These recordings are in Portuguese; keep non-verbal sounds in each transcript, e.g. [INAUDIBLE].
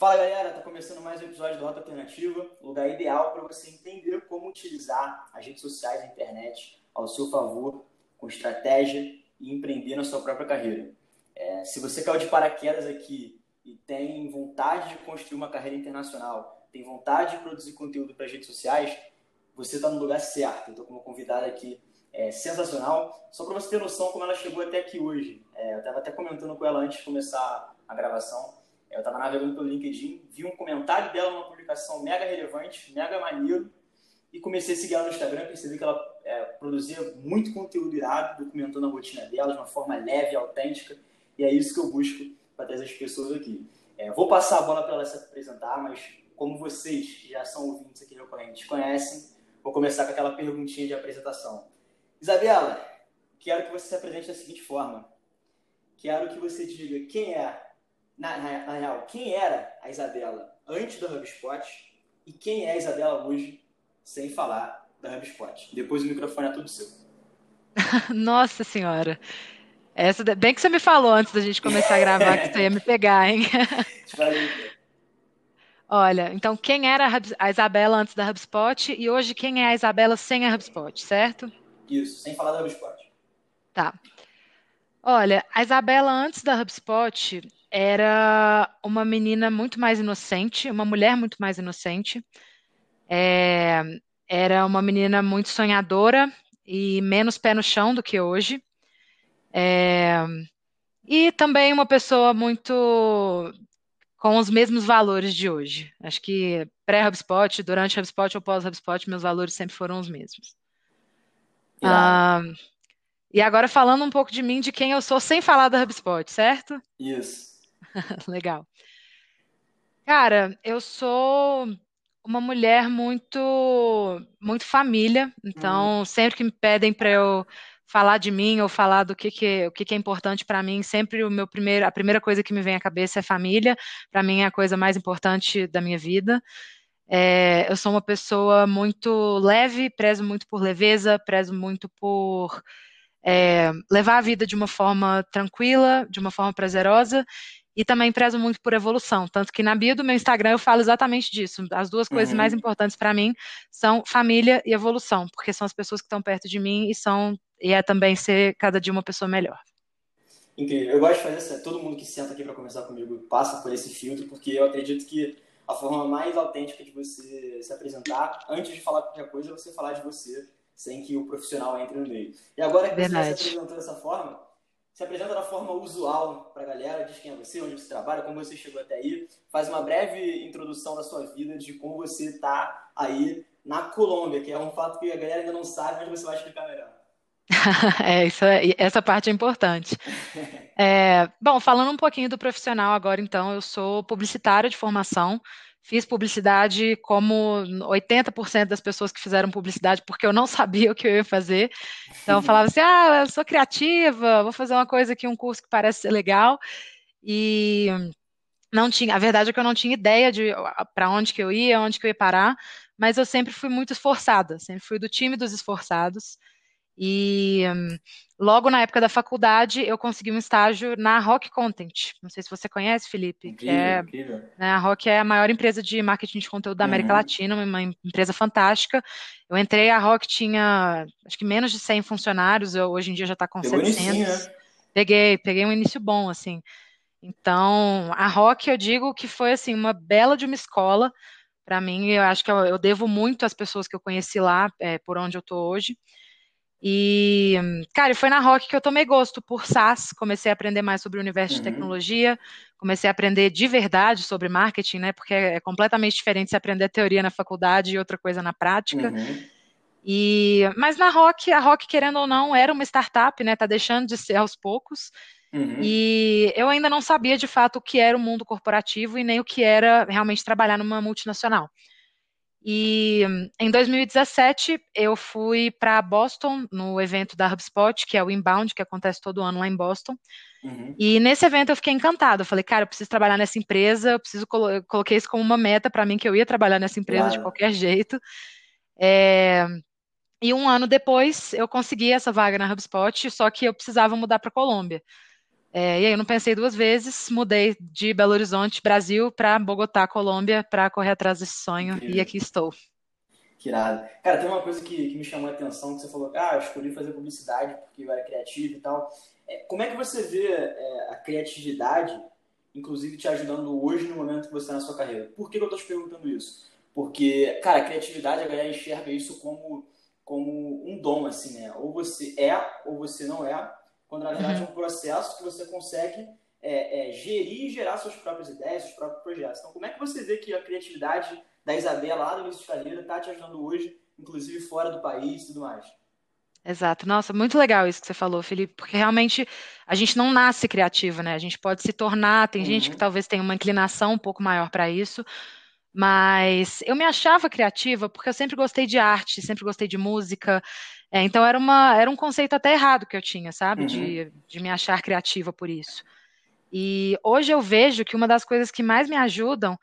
Fala galera, tá começando mais um episódio do Rota Alternativa, lugar ideal para você entender como utilizar as redes sociais e a internet ao seu favor, com estratégia e empreender na sua própria carreira. É, se você caiu de paraquedas aqui e tem vontade de construir uma carreira internacional, tem vontade de produzir conteúdo para as redes sociais, você está no lugar certo. Eu estou com uma convidada aqui é, sensacional. Só para você ter noção como ela chegou até aqui hoje. É, eu estava até comentando com ela antes de começar a gravação. Eu estava navegando pelo LinkedIn, vi um comentário dela numa publicação mega relevante, mega maneiro, e comecei a seguir ela no Instagram, percebi que ela é, produzia muito conteúdo irado, documentando a rotina dela de uma forma leve autêntica, e é isso que eu busco para trazer as pessoas aqui. É, vou passar a bola para ela se apresentar, mas como vocês já são ouvintes aqui recorrentes, conhecem, vou começar com aquela perguntinha de apresentação. Isabela, quero que você se apresente da seguinte forma. Quero que você diga quem é na, na, na real, quem era a Isabela antes do HubSpot e quem é a Isabela hoje, sem falar da HubSpot. Depois o microfone é tudo seu. [LAUGHS] Nossa Senhora. Essa, bem que você me falou antes da gente começar a gravar que você ia me pegar, hein? [LAUGHS] Olha, então quem era a Isabela antes da HubSpot e hoje quem é a Isabela sem a HubSpot, certo? Isso, sem falar da HubSpot. Tá. Olha, a Isabela antes da HubSpot, era uma menina muito mais inocente, uma mulher muito mais inocente. É, era uma menina muito sonhadora e menos pé no chão do que hoje. É, e também uma pessoa muito com os mesmos valores de hoje. Acho que pré-HubSpot, durante HubSpot ou pós-HubSpot, meus valores sempre foram os mesmos. Ah, e agora falando um pouco de mim, de quem eu sou, sem falar da HubSpot, certo? Isso. [LAUGHS] Legal. Cara, eu sou uma mulher muito muito família, então uhum. sempre que me pedem para eu falar de mim ou falar do que, que o que, que é importante para mim, sempre o meu primeiro a primeira coisa que me vem à cabeça é família. Para mim é a coisa mais importante da minha vida. É, eu sou uma pessoa muito leve, prezo muito por leveza, prezo muito por é, levar a vida de uma forma tranquila, de uma forma prazerosa e também prezo muito por evolução. Tanto que na bio do meu Instagram eu falo exatamente disso. As duas coisas uhum. mais importantes para mim são família e evolução, porque são as pessoas que estão perto de mim e são e é também ser cada dia uma pessoa melhor. Incrível. Eu gosto de fazer isso. Todo mundo que senta aqui para conversar comigo passa por esse filtro, porque eu acredito que a forma mais autêntica de você se apresentar, antes de falar qualquer coisa, é você falar de você, sem que o profissional entre no meio. E agora que Verdade. você se apresentou dessa forma, se apresenta da forma usual para a galera, diz quem é você, onde você trabalha, como você chegou até aí, faz uma breve introdução da sua vida, de como você está aí na Colômbia, que é um fato que a galera ainda não sabe, mas você vai explicar melhor. [LAUGHS] é, isso é, essa parte é importante. [LAUGHS] É, bom, falando um pouquinho do profissional agora, então, eu sou publicitária de formação, Fiz publicidade como 80% das pessoas que fizeram publicidade, porque eu não [LAUGHS] sabia o que eu ia fazer. Então, eu falava assim: ah, eu sou criativa, vou fazer uma coisa aqui, um curso que parece ser legal. E não tinha, a verdade é que eu não tinha ideia de para onde que eu ia, onde que eu ia parar, mas eu sempre fui muito esforçada, sempre fui do time dos esforçados. E um, logo na época da faculdade, eu consegui um estágio na Rock Content. Não sei se você conhece, Felipe. Incrível, é, incrível. Né, a Rock é a maior empresa de marketing de conteúdo da América uhum. Latina, uma empresa fantástica. Eu entrei, a Rock tinha acho que menos de 100 funcionários, eu, hoje em dia já está com Pegou 700. Início, né? Peguei, peguei um início bom, assim. Então, a Rock, eu digo que foi assim uma bela de uma escola para mim. Eu acho que eu, eu, devo muito às pessoas que eu conheci lá, é, por onde eu estou hoje. E, cara, foi na Rock que eu tomei gosto por SaaS, comecei a aprender mais sobre o universo uhum. de tecnologia, comecei a aprender de verdade sobre marketing, né? Porque é completamente diferente se aprender teoria na faculdade e outra coisa na prática. Uhum. E, mas na Rock, a Rock, querendo ou não, era uma startup, né? Tá deixando de ser aos poucos. Uhum. E eu ainda não sabia de fato o que era o mundo corporativo e nem o que era realmente trabalhar numa multinacional. E em 2017 eu fui para Boston no evento da HubSpot, que é o Inbound, que acontece todo ano lá em Boston. Uhum. E nesse evento eu fiquei encantada. Eu falei, cara, eu preciso trabalhar nessa empresa, eu preciso colo eu coloquei isso como uma meta para mim que eu ia trabalhar nessa empresa claro. de qualquer jeito. É... E um ano depois eu consegui essa vaga na HubSpot, só que eu precisava mudar para Colômbia. É, e aí eu não pensei duas vezes, mudei de Belo Horizonte, Brasil, para Bogotá, Colômbia, para correr atrás desse sonho, Incrível. e aqui estou. Que irado. Cara, tem uma coisa que, que, me chamou a atenção, que você falou, ah, eu escolhi fazer publicidade porque eu era criativo e tal. É, como é que você vê é, a criatividade, inclusive, te ajudando hoje no momento que você está na sua carreira? Por que, que eu estou te perguntando isso? Porque, cara, a criatividade, a galera enxerga isso como, como um dom, assim, né? Ou você é, ou você não é, quando na verdade uhum. é um processo que você consegue é, é, gerir e gerar suas próprias ideias, seus próprios projetos. Então, como é que você vê que a criatividade da Isabela lá do início de carreira está te ajudando hoje, inclusive fora do país e tudo mais? Exato. Nossa, muito legal isso que você falou, Felipe, porque realmente a gente não nasce criativo, né? A gente pode se tornar, tem uhum. gente que talvez tenha uma inclinação um pouco maior para isso, mas eu me achava criativa porque eu sempre gostei de arte, sempre gostei de música, é, então era, uma, era um conceito até errado que eu tinha, sabe? Uhum. De, de me achar criativa por isso. E hoje eu vejo que uma das coisas que mais me ajudam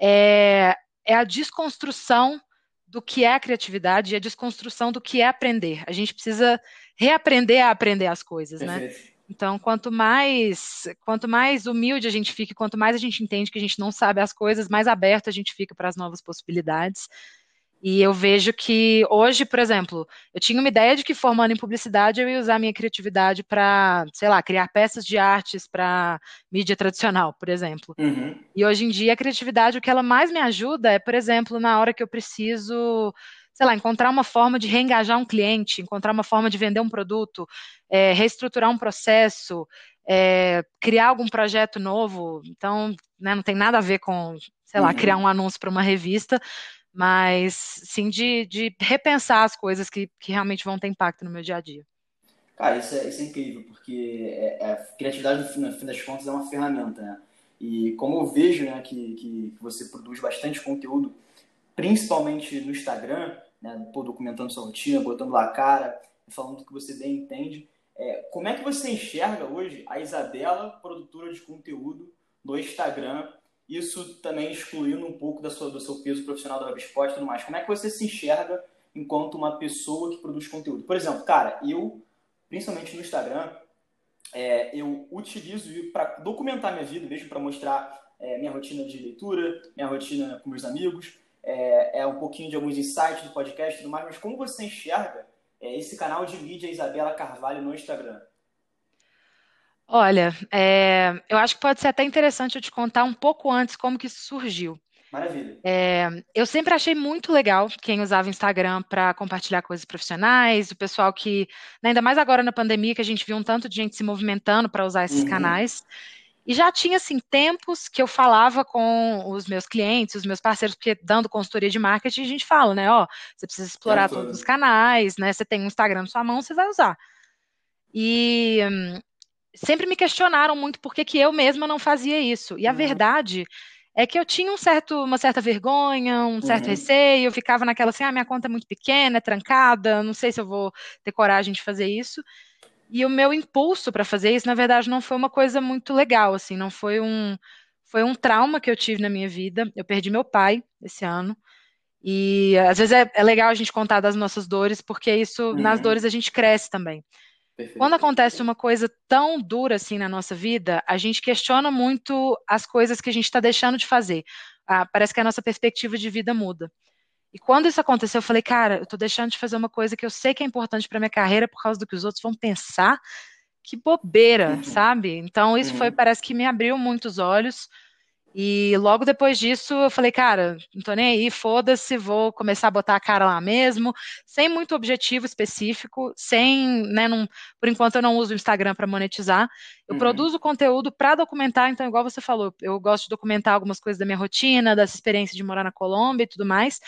é, é a desconstrução do que é a criatividade e a desconstrução do que é aprender. A gente precisa reaprender a aprender as coisas, né? Perfeito. né? Então, quanto mais, quanto mais humilde a gente fica, quanto mais a gente entende que a gente não sabe as coisas, mais aberto a gente fica para as novas possibilidades. E eu vejo que hoje, por exemplo, eu tinha uma ideia de que formando em publicidade eu ia usar minha criatividade para, sei lá, criar peças de artes para mídia tradicional, por exemplo. Uhum. E hoje em dia a criatividade, o que ela mais me ajuda é, por exemplo, na hora que eu preciso, sei lá, encontrar uma forma de reengajar um cliente, encontrar uma forma de vender um produto, é, reestruturar um processo, é, criar algum projeto novo. Então, né, não tem nada a ver com, sei lá, uhum. criar um anúncio para uma revista mas sim de, de repensar as coisas que, que realmente vão ter impacto no meu dia a dia. Cara, isso é, isso é incrível, porque é, é, a criatividade, no fim das contas, é uma ferramenta, né? E como eu vejo né, que, que você produz bastante conteúdo, principalmente no Instagram, né, pô, documentando sua rotina, botando lá a cara, falando do que você bem entende, é, como é que você enxerga hoje a Isabela, produtora de conteúdo no Instagram, isso também excluindo um pouco da sua, do seu peso profissional da HubSpot e tudo mais. Como é que você se enxerga enquanto uma pessoa que produz conteúdo? Por exemplo, cara, eu, principalmente no Instagram, é, eu utilizo para documentar minha vida, mesmo para mostrar é, minha rotina de leitura, minha rotina com meus amigos, é, é, um pouquinho de alguns insights do podcast e tudo mais, mas como você enxerga é, esse canal de mídia Isabela Carvalho no Instagram? Olha, é, eu acho que pode ser até interessante eu te contar um pouco antes como que isso surgiu. Maravilha. É, eu sempre achei muito legal quem usava Instagram para compartilhar coisas profissionais, o pessoal que, né, ainda mais agora na pandemia, que a gente viu um tanto de gente se movimentando para usar esses uhum. canais. E já tinha, assim, tempos que eu falava com os meus clientes, os meus parceiros, porque dando consultoria de marketing, a gente fala, né, ó, você precisa explorar todos os canais, né, você tem um Instagram na sua mão, você vai usar. E hum, sempre me questionaram muito por que, que eu mesma não fazia isso. E a uhum. verdade é que eu tinha um certo, uma certa vergonha, um certo uhum. receio, eu ficava naquela assim, ah, minha conta é muito pequena, é trancada, não sei se eu vou ter coragem de fazer isso. E o meu impulso para fazer isso, na verdade, não foi uma coisa muito legal, assim, não foi um foi um trauma que eu tive na minha vida. Eu perdi meu pai esse ano. E às vezes é, é legal a gente contar das nossas dores, porque isso, uhum. nas dores a gente cresce também. Perfeito. Quando acontece uma coisa tão dura assim na nossa vida, a gente questiona muito as coisas que a gente está deixando de fazer. Ah, parece que a nossa perspectiva de vida muda. E quando isso aconteceu, eu falei, cara, eu estou deixando de fazer uma coisa que eu sei que é importante para minha carreira por causa do que os outros vão pensar. Que bobeira, uhum. sabe? Então isso uhum. foi, parece que me abriu muitos olhos. E logo depois disso, eu falei, cara, não tô nem aí, foda-se, vou começar a botar a cara lá mesmo, sem muito objetivo específico, sem, né, num, por enquanto eu não uso o Instagram para monetizar. Eu uhum. produzo conteúdo para documentar, então, igual você falou, eu gosto de documentar algumas coisas da minha rotina, dessa experiência de morar na Colômbia e tudo mais,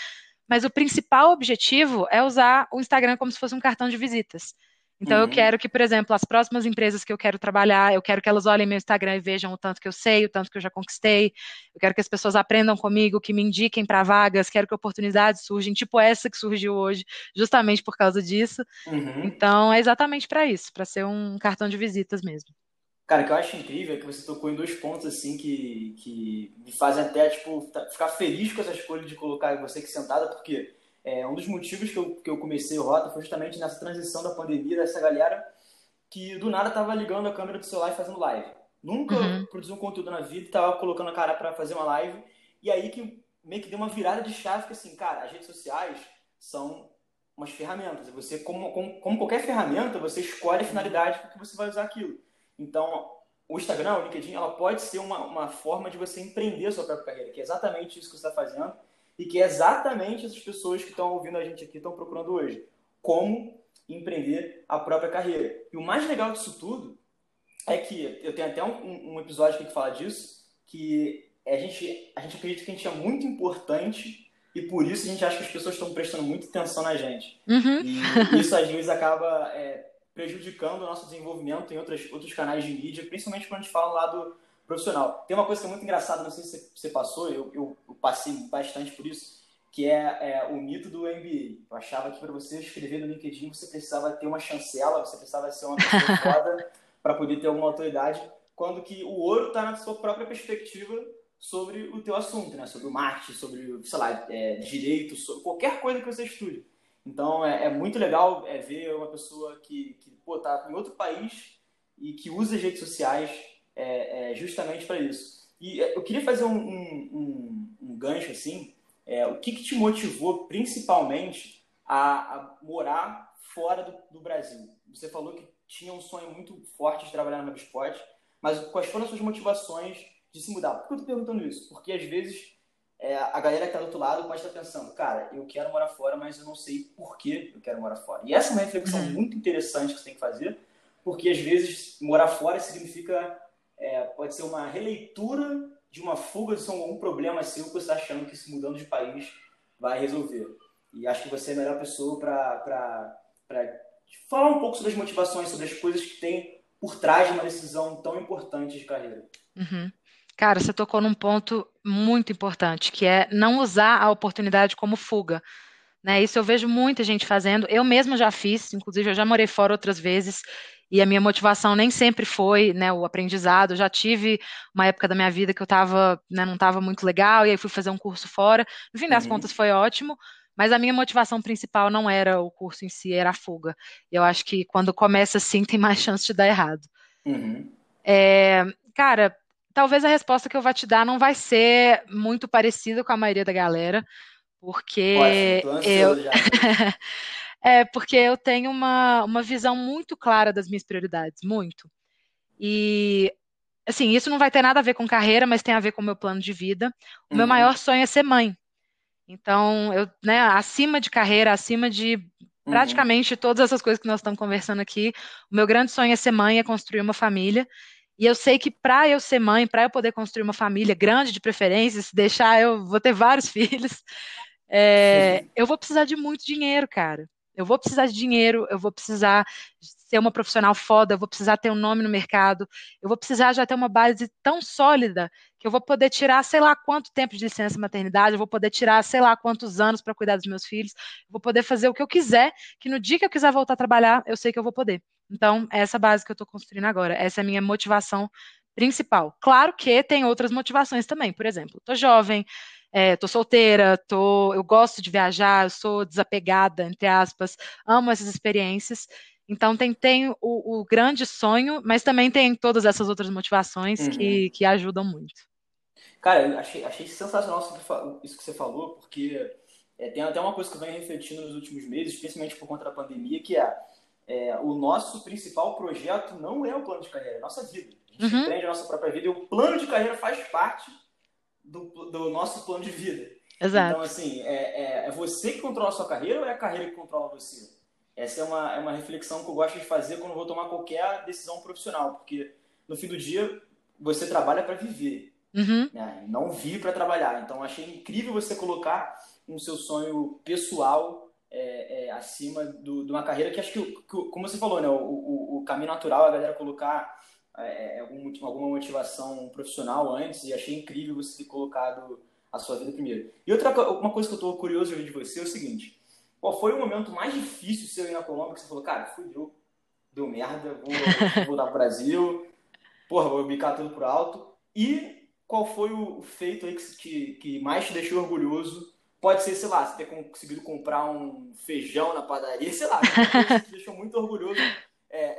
mas o principal objetivo é usar o Instagram como se fosse um cartão de visitas. Então, uhum. eu quero que, por exemplo, as próximas empresas que eu quero trabalhar, eu quero que elas olhem meu Instagram e vejam o tanto que eu sei, o tanto que eu já conquistei. Eu quero que as pessoas aprendam comigo, que me indiquem para vagas, quero que oportunidades surjam, tipo essa que surgiu hoje, justamente por causa disso. Uhum. Então, é exatamente para isso, para ser um cartão de visitas mesmo. Cara, o que eu acho incrível é que você tocou em dois pontos assim que, que me fazem até tipo, ficar feliz com essa escolha de colocar você aqui sentada, porque é, um dos motivos que eu, que eu comecei o Rota foi justamente nessa transição da pandemia, dessa galera que do nada tava ligando a câmera do celular e fazendo live. Nunca uhum. produziu um conteúdo na vida, tava colocando a cara para fazer uma live. E aí que meio que deu uma virada de chave que assim, cara, as redes sociais são umas ferramentas. Você, como, como, como qualquer ferramenta, você escolhe a finalidade para que você vai usar aquilo. Então, o Instagram, o LinkedIn, ela pode ser uma, uma forma de você empreender a sua própria carreira, que é exatamente isso que você está fazendo e que é exatamente essas pessoas que estão ouvindo a gente aqui estão procurando hoje. Como empreender a própria carreira. E o mais legal disso tudo é que eu tenho até um, um episódio aqui que fala disso, que a gente, a gente acredita que a gente é muito importante e por isso a gente acha que as pessoas estão prestando muita atenção na gente. Uhum. E [LAUGHS] isso às vezes acaba é, prejudicando o nosso desenvolvimento em outros, outros canais de mídia, principalmente quando a gente fala do lado profissional. Tem uma coisa que é muito engraçada, não sei se você passou, eu, eu, eu passei bastante por isso, que é, é, o mito do MBA. Eu achava que para você escrever no LinkedIn você precisava ter uma chancela, você precisava ser uma pessoa [LAUGHS] foda para poder ter alguma autoridade, quando que o ouro está na sua própria perspectiva sobre o teu assunto, né? Sobre o marketing, sobre, sei lá, é, direito, sobre qualquer coisa que você estude. Então é, é muito legal é, ver uma pessoa que, que pô, tá em outro país e que usa as redes sociais é, é justamente para isso. E é, eu queria fazer um, um, um, um gancho assim. É, o que, que, te motivou principalmente a, a morar fora do, do, Brasil? Você falou que tinha um sonho muito forte de trabalhar no HubSpot, mas quais foram as suas motivações de se mudar? Por que eu estou perguntando isso? Porque às vezes é, a galera que está do outro lado pode estar pensando, cara, eu quero morar fora, mas eu não sei por que eu quero morar fora. E essa é uma reflexão uhum. muito interessante que você tem que fazer, porque às vezes morar fora significa, é, pode ser uma releitura de uma fuga de algum problema seu que você está achando que se mudando de país vai resolver. E acho que você é a melhor pessoa para falar um pouco sobre as motivações, sobre as coisas que tem por trás de uma decisão tão importante de carreira. Uhum. Cara, você tocou num ponto muito importante, que é não usar a oportunidade como fuga. Né? Isso eu vejo muita gente fazendo. Eu mesma já fiz, inclusive eu já morei fora outras vezes, e a minha motivação nem sempre foi né, o aprendizado. Eu já tive uma época da minha vida que eu tava, né, não estava muito legal, e aí fui fazer um curso fora. No fim das uhum. contas foi ótimo, mas a minha motivação principal não era o curso em si, era a fuga. Eu acho que quando começa assim tem mais [LAUGHS] chance de dar errado. Uhum. É, cara, talvez a resposta que eu vou te dar não vai ser muito parecida com a maioria da galera, porque eu [LAUGHS] é porque eu tenho uma, uma visão muito clara das minhas prioridades, muito. E assim, isso não vai ter nada a ver com carreira, mas tem a ver com o meu plano de vida. O uhum. meu maior sonho é ser mãe. Então, eu, né, acima de carreira, acima de uhum. praticamente uhum. todas essas coisas que nós estamos conversando aqui, o meu grande sonho é ser mãe, é construir uma família. E eu sei que para eu ser mãe, para eu poder construir uma família grande de preferência, se deixar eu vou ter vários [LAUGHS] filhos, é, eu vou precisar de muito dinheiro, cara. Eu vou precisar de dinheiro, eu vou precisar ser uma profissional foda, eu vou precisar ter um nome no mercado, eu vou precisar já ter uma base tão sólida que eu vou poder tirar sei lá quanto tempo de licença maternidade, eu vou poder tirar sei lá quantos anos para cuidar dos meus filhos, eu vou poder fazer o que eu quiser, que no dia que eu quiser voltar a trabalhar, eu sei que eu vou poder. Então, é essa base que eu estou construindo agora, essa é a minha motivação principal. Claro que tem outras motivações também, por exemplo, estou jovem, é, tô solteira, tô, eu gosto de viajar, eu sou desapegada, entre aspas, amo essas experiências. Então tem, tem o, o grande sonho, mas também tem todas essas outras motivações uhum. que, que ajudam muito. Cara, eu achei, achei sensacional isso que você falou, porque é, tem até uma coisa que eu venho refletindo nos últimos meses, principalmente por conta da pandemia, que é, é o nosso principal projeto não é o plano de carreira, é a nossa vida. A gente uhum. a nossa própria vida e o plano de carreira faz parte do, do nosso plano de vida. Exato. Então, assim, é, é, é, você que controla a sua carreira ou é a carreira que controla você? Essa é uma, é uma reflexão que eu gosto de fazer quando vou tomar qualquer decisão profissional, porque no fim do dia você trabalha para viver, uhum. né? não vive para trabalhar. Então, achei incrível você colocar um seu sonho pessoal é, é, acima do, de uma carreira que acho que, que, como você falou, né, o, o, o caminho natural é a galera colocar é, algum, alguma motivação profissional antes e achei incrível você ter colocado a sua vida primeiro. E outra uma coisa que eu estou curioso de de você é o seguinte: qual foi o momento mais difícil seu na Colômbia que você falou, cara, fudeu, deu merda, vou [LAUGHS] voltar pro Brasil, porra, vou bicar tudo pro alto. E qual foi o feito aí que, que, que mais te deixou orgulhoso? Pode ser, sei lá, você ter conseguido comprar um feijão na padaria, sei lá, [LAUGHS] te deixou muito orgulhoso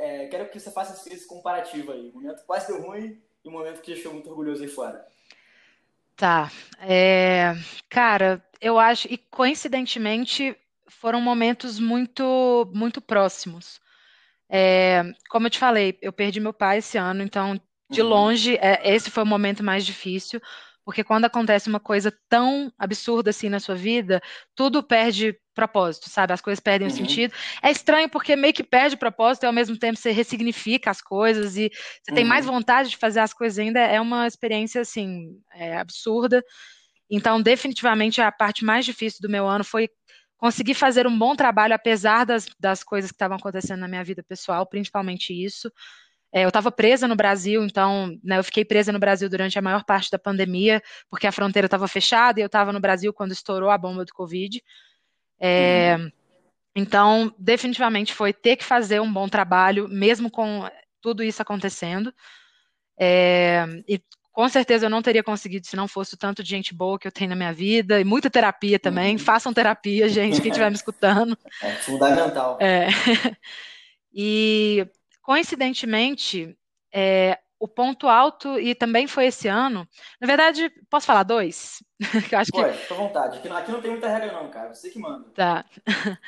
é, quero que você faça esse comparativo aí. O momento quase deu ruim e o momento que deixou muito orgulhoso aí fora. Tá. É, cara, eu acho, e coincidentemente foram momentos muito, muito próximos. É, como eu te falei, eu perdi meu pai esse ano, então, de uhum. longe, é, esse foi o momento mais difícil. Porque quando acontece uma coisa tão absurda assim na sua vida, tudo perde propósito, sabe? As coisas perdem uhum. o sentido. É estranho porque meio que perde propósito e ao mesmo tempo você ressignifica as coisas e você uhum. tem mais uhum. vontade de fazer as coisas ainda. É uma experiência, assim, é, absurda. Então, definitivamente, a parte mais difícil do meu ano foi conseguir fazer um bom trabalho, apesar das, das coisas que estavam acontecendo na minha vida pessoal, principalmente isso. É, eu estava presa no Brasil, então né, eu fiquei presa no Brasil durante a maior parte da pandemia, porque a fronteira estava fechada e eu estava no Brasil quando estourou a bomba do Covid. É, uhum. Então, definitivamente foi ter que fazer um bom trabalho, mesmo com tudo isso acontecendo. É, e com certeza eu não teria conseguido se não fosse o tanto de gente boa que eu tenho na minha vida, e muita terapia também. Uhum. Façam terapia, gente, quem estiver me escutando. [LAUGHS] É fundamental. É. [LAUGHS] E Coincidentemente, é, o ponto alto, e também foi esse ano, na verdade, posso falar dois? [LAUGHS] eu acho Pode, que... fica à vontade. Aqui não, aqui não tem muita regra não, cara. Você que manda. Tá. [LAUGHS]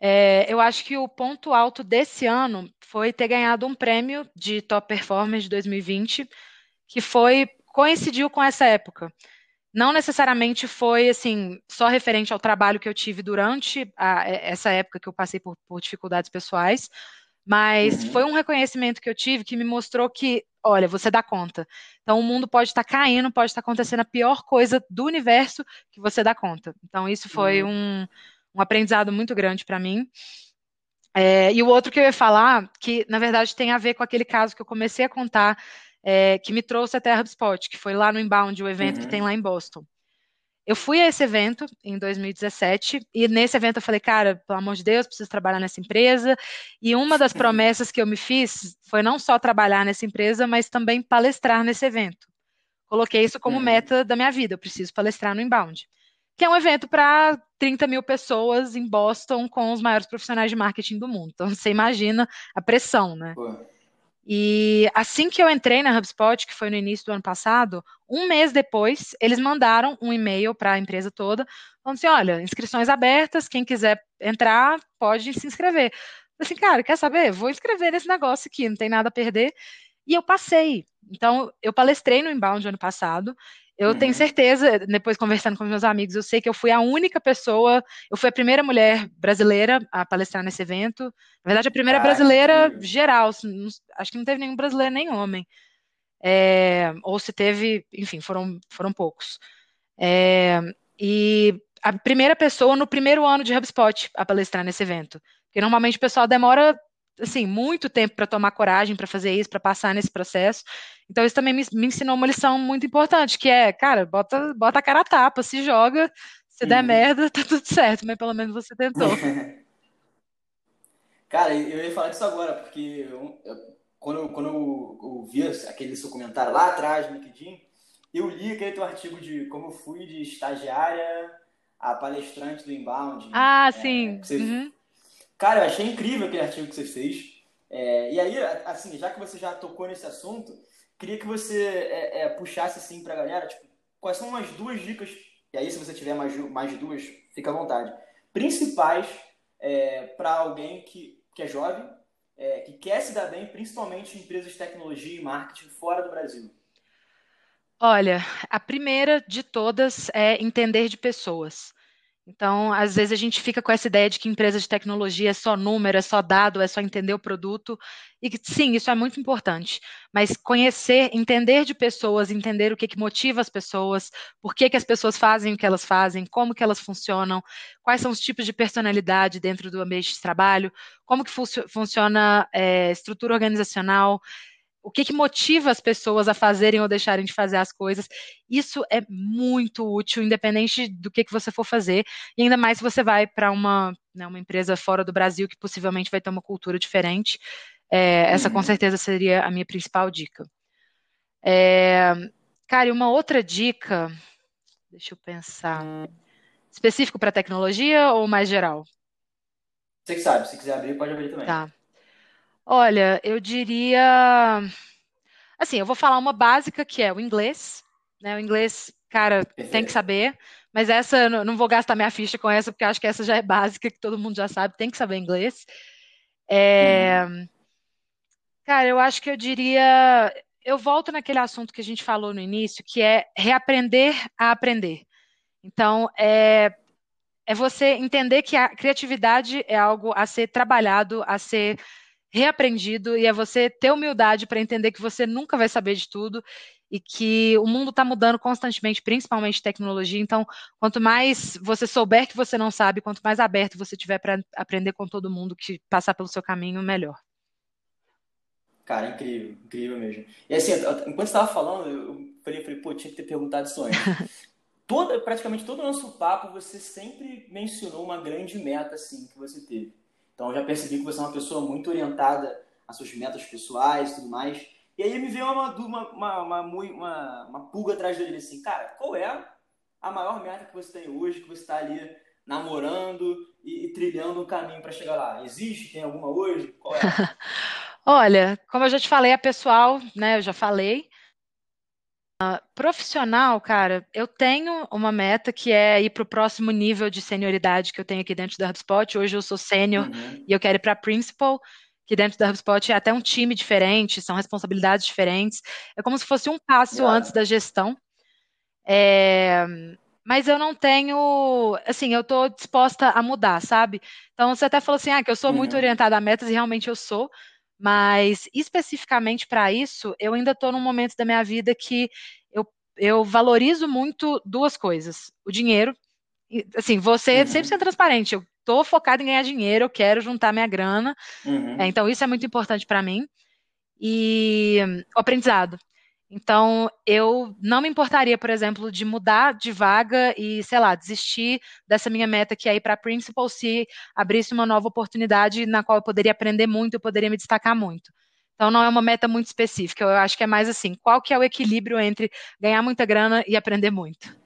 É, eu acho que o ponto alto desse ano foi ter ganhado um prêmio de Top Performance de 2020, que foi coincidiu com essa época. Não necessariamente foi assim só referente ao trabalho que eu tive durante a, essa época que eu passei por, por dificuldades pessoais, mas uhum. foi um reconhecimento que eu tive que me mostrou que, olha, você dá conta. Então o mundo pode estar caindo, pode estar acontecendo a pior coisa do universo que você dá conta. Então isso foi uhum. um, um aprendizado muito grande para mim. É, e o outro que eu ia falar, que na verdade tem a ver com aquele caso que eu comecei a contar, é, que me trouxe até a HubSpot, que foi lá no Inbound, o evento uhum. que tem lá em Boston. Eu fui a esse evento em 2017 e nesse evento eu falei, cara, pelo amor de Deus, preciso trabalhar nessa empresa. E uma das promessas que eu me fiz foi não só trabalhar nessa empresa, mas também palestrar nesse evento. Coloquei isso como meta da minha vida, eu preciso palestrar no Inbound, que é um evento para 30 mil pessoas em Boston com os maiores profissionais de marketing do mundo. Então você imagina a pressão, né? Pô. E assim que eu entrei na HubSpot, que foi no início do ano passado, um mês depois, eles mandaram um e-mail para a empresa toda, falando assim: olha, inscrições abertas, quem quiser entrar, pode se inscrever. Assim, cara, quer saber? Vou inscrever nesse negócio aqui, não tem nada a perder. E eu passei. Então, eu palestrei no Inbound ano passado, eu tenho certeza, depois conversando com meus amigos, eu sei que eu fui a única pessoa, eu fui a primeira mulher brasileira a palestrar nesse evento. Na verdade, a primeira brasileira geral. Acho que não teve nenhum brasileiro nem homem. É, ou se teve, enfim, foram, foram poucos. É, e a primeira pessoa no primeiro ano de HubSpot a palestrar nesse evento. Porque normalmente o pessoal demora assim, muito tempo para tomar coragem para fazer isso, para passar nesse processo. Então, isso também me, me, ensinou uma lição muito importante, que é, cara, bota, bota a cara a tapa, se joga, se der uhum. merda, [LAUGHS] tá tudo certo, mas pelo menos você tentou. [LAUGHS] cara, eu ia falar disso agora, porque eu, eu, quando, quando eu, eu vi aquele seu comentário lá atrás no LinkedIn, eu li aquele teu artigo de como eu fui de estagiária a palestrante do Inbound. Ah, é, sim. Você, uhum. Cara, eu achei incrível aquele artigo que você fez. É, e aí, assim, já que você já tocou nesse assunto, queria que você é, é, puxasse assim pra galera, tipo, quais são as duas dicas, e aí se você tiver mais, mais duas, fica à vontade, principais é, para alguém que, que é jovem, é, que quer se dar bem, principalmente em empresas de tecnologia e marketing fora do Brasil. Olha, a primeira de todas é entender de pessoas. Então, às vezes a gente fica com essa ideia de que empresa de tecnologia é só número, é só dado, é só entender o produto. E sim, isso é muito importante. Mas conhecer, entender de pessoas, entender o que, que motiva as pessoas, por que, que as pessoas fazem o que elas fazem, como que elas funcionam, quais são os tipos de personalidade dentro do ambiente de trabalho, como que funciona é, estrutura organizacional o que, que motiva as pessoas a fazerem ou deixarem de fazer as coisas. Isso é muito útil, independente do que, que você for fazer, e ainda mais se você vai para uma, né, uma empresa fora do Brasil que possivelmente vai ter uma cultura diferente. É, essa com uhum. certeza seria a minha principal dica. É, cara, e uma outra dica, deixa eu pensar, específico para tecnologia ou mais geral? Você que sabe, se quiser abrir, pode abrir também. Tá. Olha, eu diria. Assim, eu vou falar uma básica que é o inglês. Né? O inglês, cara, tem que saber. Mas essa, não vou gastar minha ficha com essa, porque acho que essa já é básica, que todo mundo já sabe, tem que saber inglês. É... Cara, eu acho que eu diria. Eu volto naquele assunto que a gente falou no início, que é reaprender a aprender. Então, é, é você entender que a criatividade é algo a ser trabalhado, a ser reaprendido, e é você ter humildade para entender que você nunca vai saber de tudo e que o mundo está mudando constantemente, principalmente tecnologia. Então, quanto mais você souber que você não sabe, quanto mais aberto você tiver para aprender com todo mundo que passar pelo seu caminho, melhor. Cara, incrível, incrível mesmo. E assim, enquanto você estava falando, eu falei, falei, pô, tinha que ter perguntado isso antes. [LAUGHS] Toda, praticamente todo o nosso papo, você sempre mencionou uma grande meta, assim, que você teve. Então, eu já percebi que você é uma pessoa muito orientada às suas metas pessoais e tudo mais. E aí me veio uma, uma, uma, uma, uma pulga atrás dele assim, cara, qual é a maior meta que você tem hoje, que você está ali namorando e, e trilhando um caminho para chegar lá? Existe? Tem alguma hoje? Qual é? [LAUGHS] Olha, como eu já te falei, a pessoal, né, eu já falei. Uh, profissional, cara, eu tenho uma meta que é ir para o próximo nível de senioridade que eu tenho aqui dentro da HubSpot. Hoje eu sou sênior uhum. e eu quero ir para principal que dentro da HubSpot é até um time diferente, são responsabilidades diferentes. É como se fosse um passo yeah. antes da gestão. É, mas eu não tenho, assim, eu estou disposta a mudar, sabe? Então você até falou assim, ah, que eu sou uhum. muito orientada a metas e realmente eu sou, mas especificamente para isso, eu ainda estou num momento da minha vida que eu, eu valorizo muito duas coisas: o dinheiro. Assim, você uhum. sempre ser transparente. Eu estou focada em ganhar dinheiro, eu quero juntar minha grana. Uhum. É, então, isso é muito importante para mim. E o aprendizado. Então, eu não me importaria, por exemplo, de mudar de vaga e, sei lá, desistir dessa minha meta que é ir para principal se abrisse uma nova oportunidade na qual eu poderia aprender muito, eu poderia me destacar muito. Então, não é uma meta muito específica, eu acho que é mais assim, qual que é o equilíbrio entre ganhar muita grana e aprender muito?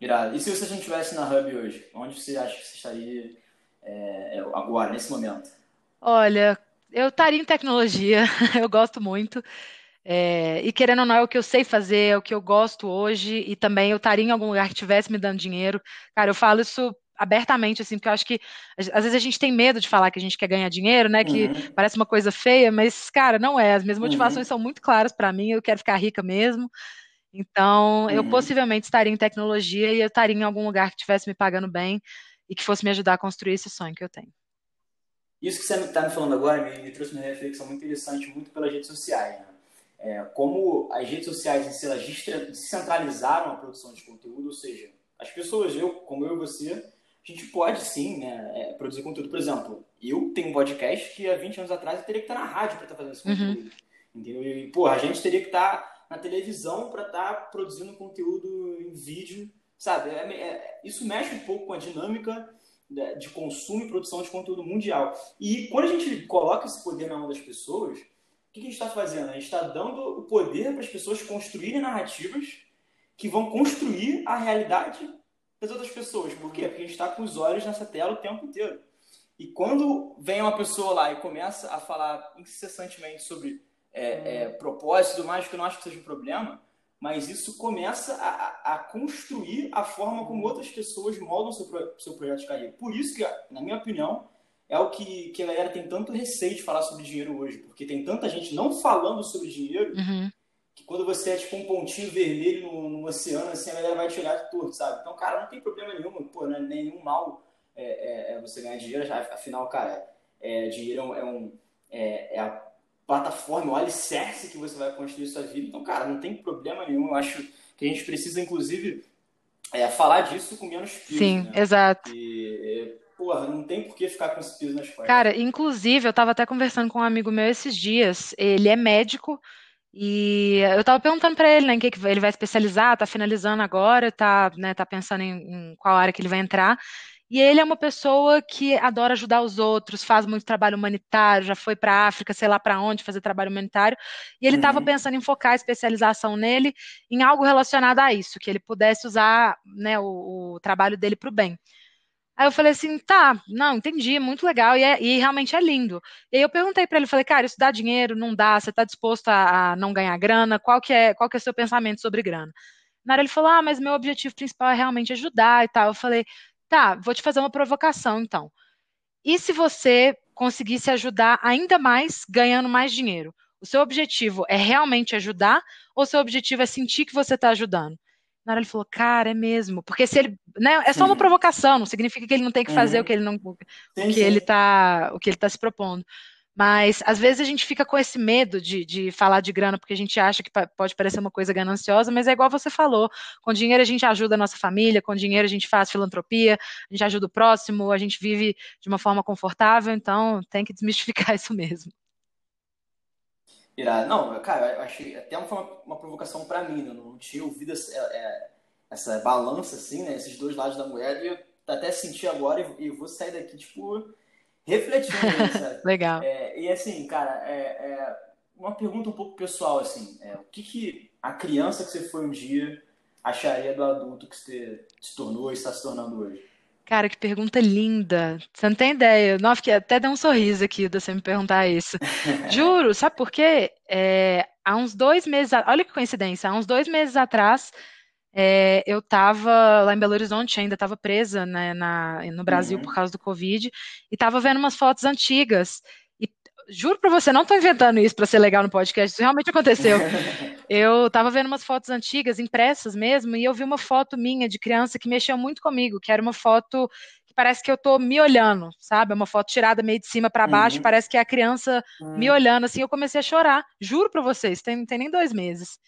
Irado. E se você não estivesse na Hub hoje, onde você acha que você estaria é, agora, nesse momento? Olha, eu estaria em tecnologia, [LAUGHS] eu gosto muito. É, e querendo ou não, é o que eu sei fazer, é o que eu gosto hoje, e também eu estaria em algum lugar que estivesse me dando dinheiro. Cara, eu falo isso abertamente, assim, porque eu acho que às vezes a gente tem medo de falar que a gente quer ganhar dinheiro, né? Que uhum. parece uma coisa feia, mas, cara, não é. As minhas motivações uhum. são muito claras para mim, eu quero ficar rica mesmo. Então, uhum. eu possivelmente estaria em tecnologia e eu estaria em algum lugar que estivesse me pagando bem e que fosse me ajudar a construir esse sonho que eu tenho. Isso que você está me falando agora me, me, trouxe uma reflexão muito interessante, muito pelas redes sociais. Né? É, como as redes sociais em si, elas descentralizaram a produção de conteúdo, ou seja, as pessoas, eu, como eu e você, a gente pode sim né, é, produzir conteúdo. Por exemplo, eu tenho um podcast que há 20 anos atrás eu teria que estar na rádio para estar fazendo esse uhum. conteúdo. Uhum. Entendeu? E, pô, a gente teria que estar na televisão para estar tá produzindo conteúdo em vídeo, sabe? É, é, isso mexe um pouco com a dinâmica de consumo e produção de conteúdo mundial. E quando a gente coloca esse poder na mão das pessoas, o que a gente está fazendo? A gente está dando o poder para as pessoas construírem narrativas que vão construir a realidade das outras pessoas. Por quê? Porque a gente está com os olhos nessa tela o tempo inteiro. E quando vem uma pessoa lá e começa a falar incessantemente sobre é, é, propósito e tudo mais, que eu não acho que seja um problema, mas isso começa a, a construir a forma como outras pessoas moldam seu, seu projeto de carreira. Por isso que, na minha opinião, é o que, que a galera tem tanto receio de falar sobre dinheiro hoje, porque tem tanta gente não falando sobre dinheiro, uhum. que quando você é tipo um pontinho vermelho no, no, oceano, assim, a galera vai te olhar torto, sabe? Então, cara, não tem problema nenhum, pô, não é nenhum mal é, é, é você ganhar dinheiro, afinal, cara, é, dinheiro é um... É, é a plataforma, o alicerce que você vai construir sua vida. Então, cara, não tem problema nenhum. Eu acho que a gente precisa, inclusive, é, falar disso com menos peso. Sim, né? exato. E, porra, não tem por que ficar com esse peso nas costas. Cara, inclusive, eu estava até conversando com um amigo meu esses dias. Ele é médico. E eu estava perguntando para ele, né, em que ele vai especializar, está finalizando agora, está né, tá pensando em, em, qual área que ele vai entrar. E ele é uma pessoa que adora ajudar os outros, faz muito trabalho humanitário, já foi para a África, sei lá para onde, fazer trabalho humanitário. E ele estava uhum. pensando em focar a especialização nele em algo relacionado a isso, que ele pudesse usar né, o, o trabalho dele para o bem. Aí eu falei assim, tá, não, entendi, muito legal, e, é, e realmente é lindo. E aí eu perguntei para ele, falei, cara, isso dá dinheiro? Não dá? Você está disposto a, a, não ganhar grana? Qual que é, qual que é o seu pensamento sobre grana? Na hora ele falou, ah, mas meu objetivo principal é realmente ajudar e tal. Eu falei, tá, vou te fazer uma provocação então. E se você conseguisse ajudar ainda mais, ganhando mais dinheiro? O seu objetivo é realmente ajudar ou o seu objetivo é sentir que você está ajudando? Na hora ele falou, cara, é mesmo. Porque se ele. Né, é só uma provocação, não significa que ele não tem que fazer uhum. o que ele não. O que sim. ele tá. O que ele tá se propondo. Mas às vezes a gente fica com esse medo de, de falar de grana, porque a gente acha que pode parecer uma coisa gananciosa, mas é igual você falou: com dinheiro a gente ajuda a nossa família, com dinheiro a gente faz filantropia, a gente ajuda o próximo, a gente vive de uma forma confortável, então tem que desmistificar [LAUGHS] isso mesmo. Irado. Não, cara, eu achei até uma, uma provocação para mim, né? não tinha ouvido essa, é, é, essa, balança, assim, né? Esses dois lados da moeda, e eu até senti agora e, e vou sair daqui, tipo, refletindo, [LAUGHS] sabe? Legal. É, e assim, cara, é, é, uma pergunta um pouco pessoal, assim, é, o que, que a criança que você foi um dia acharia do adulto que você se tornou e está se tornando hoje? Cara, que pergunta linda. Você não tem ideia. Nossa, que até deu um sorriso aqui de você me perguntar isso. Juro, [LAUGHS] sabe por quê? É, há uns dois meses, olha que coincidência, há uns dois meses atrás, é, eu estava lá em Belo Horizonte, ainda estava presa né, na, no Brasil uhum. por causa do Covid, e estava vendo umas fotos antigas juro pra você, não tô inventando isso pra ser legal no podcast, isso realmente aconteceu. [LAUGHS] eu tava vendo umas fotos antigas, impressas mesmo, e eu vi uma foto minha de criança que mexeu muito comigo, que era uma foto que parece que eu tô me olhando, sabe? É uma foto tirada meio de cima para baixo, uhum. parece que é a criança uhum. me olhando, assim, eu comecei a chorar, juro pra vocês, tem, tem nem dois meses.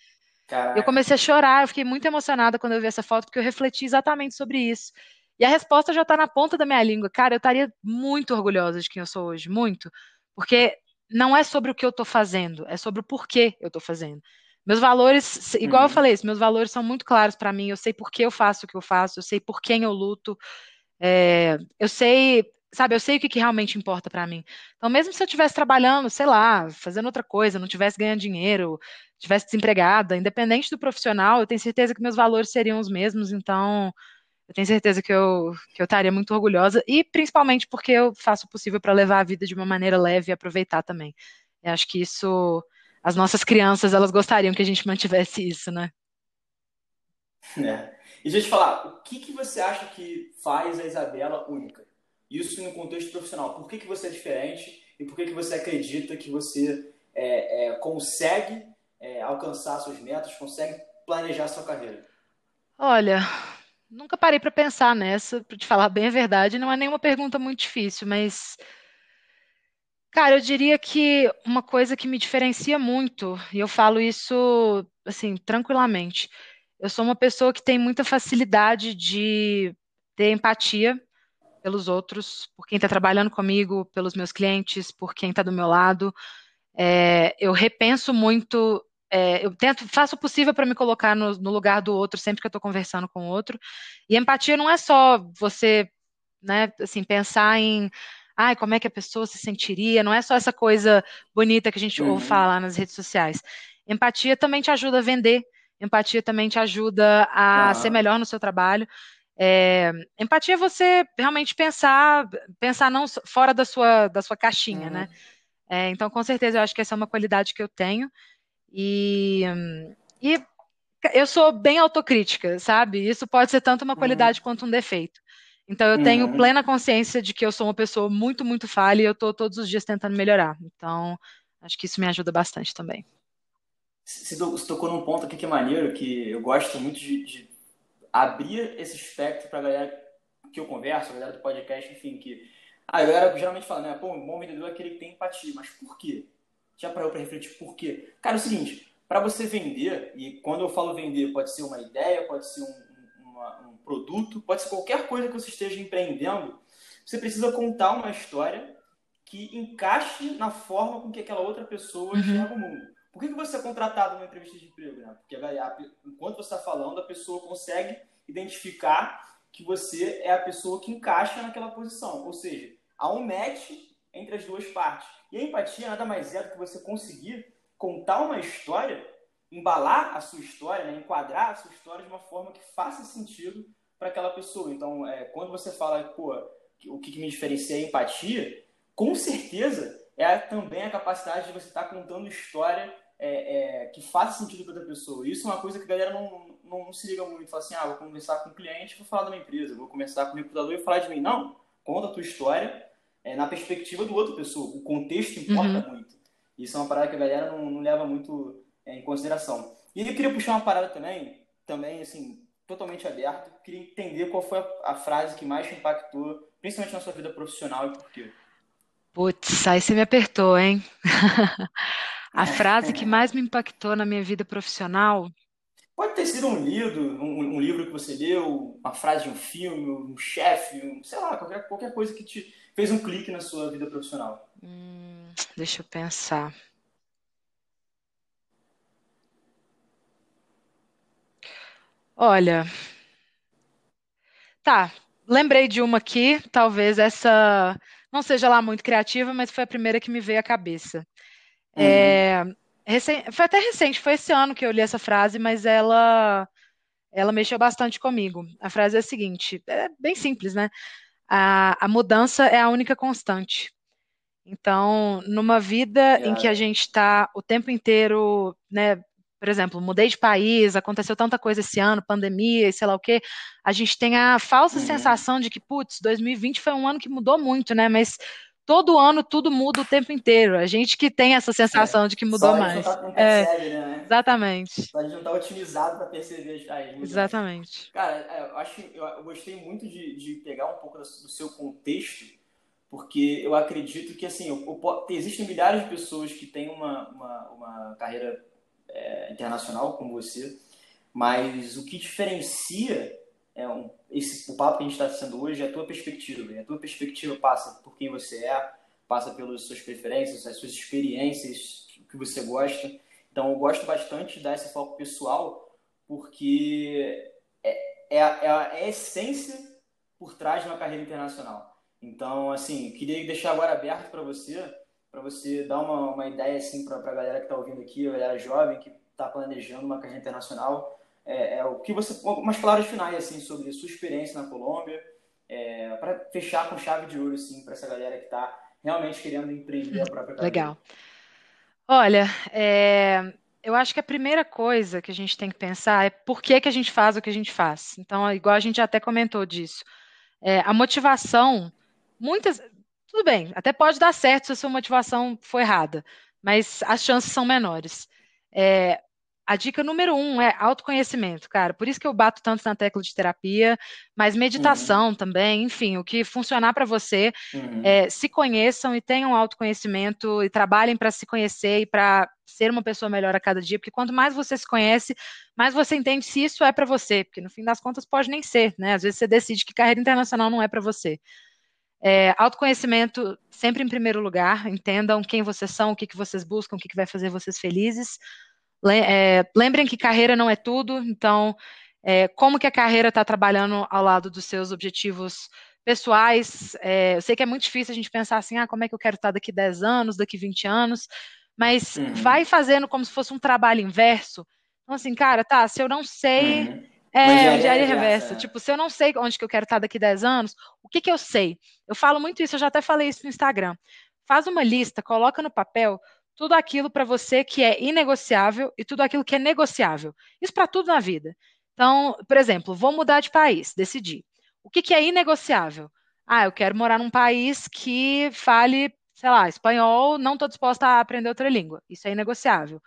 Caraca. Eu comecei a chorar, eu fiquei muito emocionada quando eu vi essa foto, porque eu refleti exatamente sobre isso. E a resposta já tá na ponta da minha língua. Cara, eu estaria muito orgulhosa de quem eu sou hoje, muito. Porque não é sobre o que eu estou fazendo, é sobre o porquê eu estou fazendo. Meus valores, igual uhum. eu falei, meus valores são muito claros para mim. Eu sei por que eu faço o que eu faço, eu sei por quem eu luto, é, eu sei, sabe, eu sei o que, que realmente importa para mim. Então, mesmo se eu estivesse trabalhando, sei lá, fazendo outra coisa, não estivesse ganhando dinheiro, estivesse desempregada, independente do profissional, eu tenho certeza que meus valores seriam os mesmos. Então, eu tenho certeza que eu, que eu estaria muito orgulhosa, e principalmente porque eu faço o possível para levar a vida de uma maneira leve e aproveitar também. Eu acho que isso, as nossas crianças, elas gostariam que a gente mantivesse isso, né? É. E deixa eu te falar, o que, que você acha que faz a Isabela única? Isso no contexto profissional. Por que, que você é diferente e por que, que você acredita que você é, é, consegue é, alcançar suas metas, consegue planejar sua carreira? Olha, Nunca parei para pensar nessa, para te falar bem a verdade. Não é nenhuma pergunta muito difícil, mas. Cara, eu diria que uma coisa que me diferencia muito, e eu falo isso, assim, tranquilamente. Eu sou uma pessoa que tem muita facilidade de ter empatia pelos outros, por quem está trabalhando comigo, pelos meus clientes, por quem está do meu lado. É, eu repenso muito é, eu tento, faço o possível para me colocar no, no, lugar do outro sempre que eu estou conversando com o outro. E empatia não é só você, né, assim, pensar em, ai, como é que a pessoa se sentiria, não é só essa coisa bonita que a gente uhum. ouve falar nas redes sociais. Empatia também te ajuda a vender, empatia também te ajuda a uhum. ser melhor no seu trabalho. É, empatia é você realmente pensar, pensar não fora da sua, da sua caixinha, né? uhum. né? É, então, com certeza, eu acho que essa é uma qualidade que eu tenho. E, e eu sou bem autocrítica, sabe? Isso pode ser tanto uma qualidade uhum. quanto um defeito. Então eu tenho uhum. plena consciência de que eu sou uma pessoa muito, muito falha e eu estou todos os dias tentando melhorar. Então, acho que isso me ajuda bastante também. Você tocou num ponto aqui que é maneiro, que eu gosto muito de, de abrir esse espectro para a galera que eu converso, a galera do podcast, enfim, que ah, a galera geralmente fala, né, pô, um bom vendedor é aquele que tem empatia, mas por quê? Já parou para refletir por quê? Cara, é o seguinte, para você vender, e quando eu falo vender, pode ser uma ideia, pode ser um, uma, um produto, pode ser qualquer coisa que você esteja empreendendo, você precisa contar uma história que encaixe na forma com que aquela outra pessoa uhum. enxerga o mundo. Por que, que você é contratado numa entrevista de emprego? Né? Porque enquanto você está falando, a pessoa consegue identificar que você é a pessoa que encaixa naquela posição. Ou seja, há um match entre as duas partes. E a empatia nada mais é do que você conseguir contar uma história, embalar a sua história, né? enquadrar a sua história de uma forma que faça sentido para aquela pessoa. Então, é, quando você fala, pô, o que, que me diferencia é empatia, com certeza é também a capacidade de você estar tá contando história é, é, que faça sentido para outra pessoa. Isso é uma coisa que a galera não, não, não se liga muito. Fala assim, ah, vou conversar com o cliente, vou falar da minha empresa. Vou conversar com o recrutador e falar de mim. Não, conta a tua história é, na perspectiva do outra pessoa. O contexto importa uhum. muito. Isso é uma parada que a galera não, não leva muito é, em consideração. E eu queria puxar uma parada também, também assim, totalmente aberto. Queria entender qual foi a, a frase que mais te impactou, principalmente na sua vida profissional e por quê. Putz, aí você me apertou, hein? [LAUGHS] a frase que mais me impactou na minha vida profissional. Pode ter sido um livro, um, um livro que você leu, uma frase de um filme, um chefe, um, sei lá, qualquer, qualquer coisa que te fez um clique na sua vida profissional. Hum, deixa eu pensar. Olha, tá, lembrei de uma aqui, talvez essa não seja lá muito criativa, mas foi a primeira que me veio à cabeça. Uhum. É, recém, foi até recente, foi esse ano que eu li essa frase, mas ela ela mexeu bastante comigo. A frase é a seguinte, é bem simples, né? A, a mudança é a única constante. Então, numa vida em que a gente está o tempo inteiro, né, por exemplo, mudei de país, aconteceu tanta coisa esse ano, pandemia e sei lá o quê, a gente tem a falsa uhum. sensação de que, putz, 2020 foi um ano que mudou muito, né? Mas todo ano tudo muda o tempo inteiro. A gente que tem essa sensação é. de que mudou mais. Não percebe, é, né? Exatamente. A gente não tá otimizado para perceber as Exatamente. Cara, é, eu acho eu gostei muito de, de pegar um pouco do seu contexto, porque eu acredito que assim, eu, eu, existem milhares de pessoas que têm uma, uma, uma carreira é, internacional como você, mas o que diferencia é um, esse, o papo que a gente está sendo hoje é a tua perspectiva. A tua perspectiva passa por quem você é, passa pelas suas preferências, as suas experiências, o que você gosta. Então, eu gosto bastante de dar esse foco pessoal, porque é, é, a, é a essência por trás de uma carreira internacional. Então, assim, queria deixar agora aberto para você para você dar uma, uma ideia assim para a galera que está ouvindo aqui, a galera jovem que está planejando uma carreira internacional, é, é, o que você umas palavras finais assim sobre sua experiência na Colômbia, é, para fechar com chave de ouro assim para essa galera que está realmente querendo empreender a própria carreira. Legal. Olha, é, eu acho que a primeira coisa que a gente tem que pensar é por que, que a gente faz o que a gente faz. Então, igual a gente até comentou disso, é, a motivação, muitas, tudo bem, até pode dar certo se a sua motivação for errada, mas as chances são menores. É, a dica número um é autoconhecimento, cara. Por isso que eu bato tanto na tecla de terapia, mas meditação uhum. também, enfim, o que funcionar para você. Uhum. É, se conheçam e tenham autoconhecimento e trabalhem para se conhecer e para ser uma pessoa melhor a cada dia, porque quanto mais você se conhece, mais você entende se isso é para você, porque no fim das contas pode nem ser, né? Às vezes você decide que carreira internacional não é para você. É, autoconhecimento sempre em primeiro lugar, entendam quem vocês são, o que, que vocês buscam, o que, que vai fazer vocês felizes. É, lembrem que carreira não é tudo, então é, como que a carreira está trabalhando ao lado dos seus objetivos pessoais. É, eu sei que é muito difícil a gente pensar assim, ah, como é que eu quero estar daqui 10 anos, daqui 20 anos, mas uhum. vai fazendo como se fosse um trabalho inverso. Então, assim, cara, tá, se eu não sei. Uhum. É, engenharia reversa. É. Tipo, se eu não sei onde que eu quero estar daqui 10 anos, o que que eu sei? Eu falo muito isso, eu já até falei isso no Instagram. Faz uma lista, coloca no papel tudo aquilo para você que é inegociável e tudo aquilo que é negociável. Isso para tudo na vida. Então, por exemplo, vou mudar de país, decidi. O que, que é inegociável? Ah, eu quero morar num país que fale, sei lá, espanhol, não estou disposta a aprender outra língua. Isso é inegociável.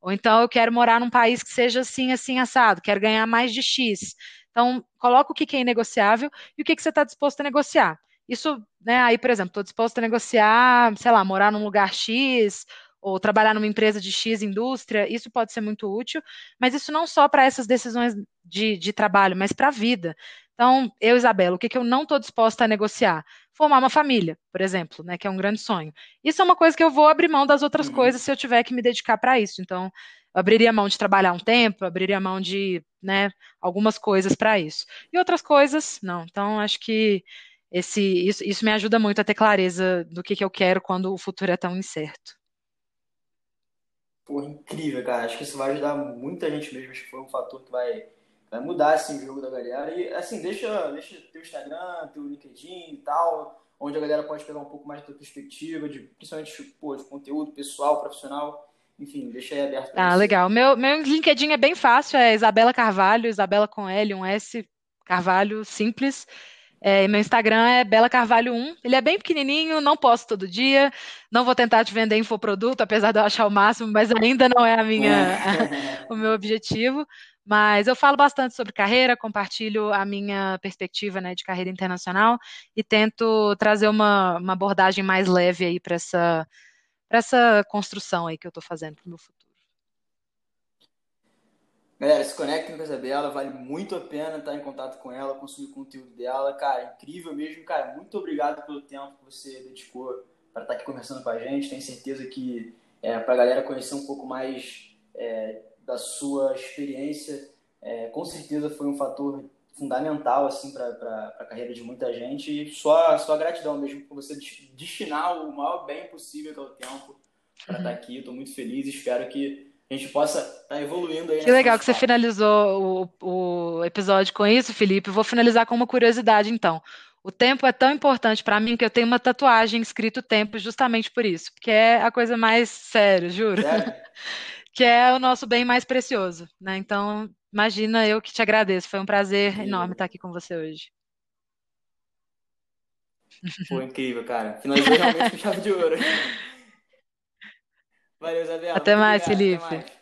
Ou então eu quero morar num país que seja assim, assim, assado, quero ganhar mais de X. Então, coloca o que, que é inegociável e o que, que você está disposto a negociar. Isso, né, aí, por exemplo, estou disposto a negociar, sei lá, morar num lugar X, ou trabalhar numa empresa de X indústria, isso pode ser muito útil, mas isso não só para essas decisões de, de trabalho, mas para a vida. Então, eu, Isabela, o que, que eu não estou disposta a negociar? Formar uma família, por exemplo, né, que é um grande sonho. Isso é uma coisa que eu vou abrir mão das outras uhum. coisas se eu tiver que me dedicar para isso. Então, eu abriria mão de trabalhar um tempo, abriria mão de né, algumas coisas para isso. E outras coisas, não. Então, acho que esse, isso, isso me ajuda muito a ter clareza do que, que eu quero quando o futuro é tão incerto. Porra, incrível, cara. Acho que isso vai ajudar muita gente mesmo. Acho que foi um fator que vai vai mudar assim, o jogo da galera. E assim, deixa, deixa teu Instagram, teu LinkedIn e tal, onde a galera pode pegar um pouco mais da tua perspectiva, de, principalmente pô, de conteúdo pessoal, profissional. Enfim, deixa aí aberto. Ah, legal. Meu, meu LinkedIn é bem fácil, é Isabela Carvalho, Isabela com L, um S, Carvalho, simples. É, meu Instagram é Bela Carvalho 1. Ele é bem pequenininho, não posto todo dia. Não vou tentar te vender infoproduto, apesar de eu achar o máximo, mas ainda não é a minha, [LAUGHS] o meu objetivo. Mas eu falo bastante sobre carreira, compartilho a minha perspectiva né, de carreira internacional e tento trazer uma, uma abordagem mais leve aí para essa, essa construção aí que eu estou fazendo para o meu futuro. Galera, se conectem com a Isabela, vale muito a pena estar em contato com ela, consumir o conteúdo dela. Cara, incrível mesmo. Cara, muito obrigado pelo tempo que você dedicou para estar aqui conversando com a gente. Tenho certeza que é, para a galera conhecer um pouco mais é, da sua experiência, é, com certeza foi um fator fundamental assim para a carreira de muita gente. E só, só gratidão mesmo por você destinar o maior bem possível que é o tempo para estar aqui. Estou muito feliz e espero que a gente possa estar tá evoluindo aí. Que legal que você finalizou o, o episódio com isso, Felipe. Vou finalizar com uma curiosidade, então. O tempo é tão importante para mim que eu tenho uma tatuagem escrito tempo justamente por isso, porque é a coisa mais séria, juro. Sério? [LAUGHS] que é o nosso bem mais precioso, né? Então, imagina, eu que te agradeço. Foi um prazer incrível. enorme estar aqui com você hoje. Foi incrível, cara. Finalizou realmente com chave de ouro. [LAUGHS] Valeu, Isabela. Até mais. Felipe. Até mais.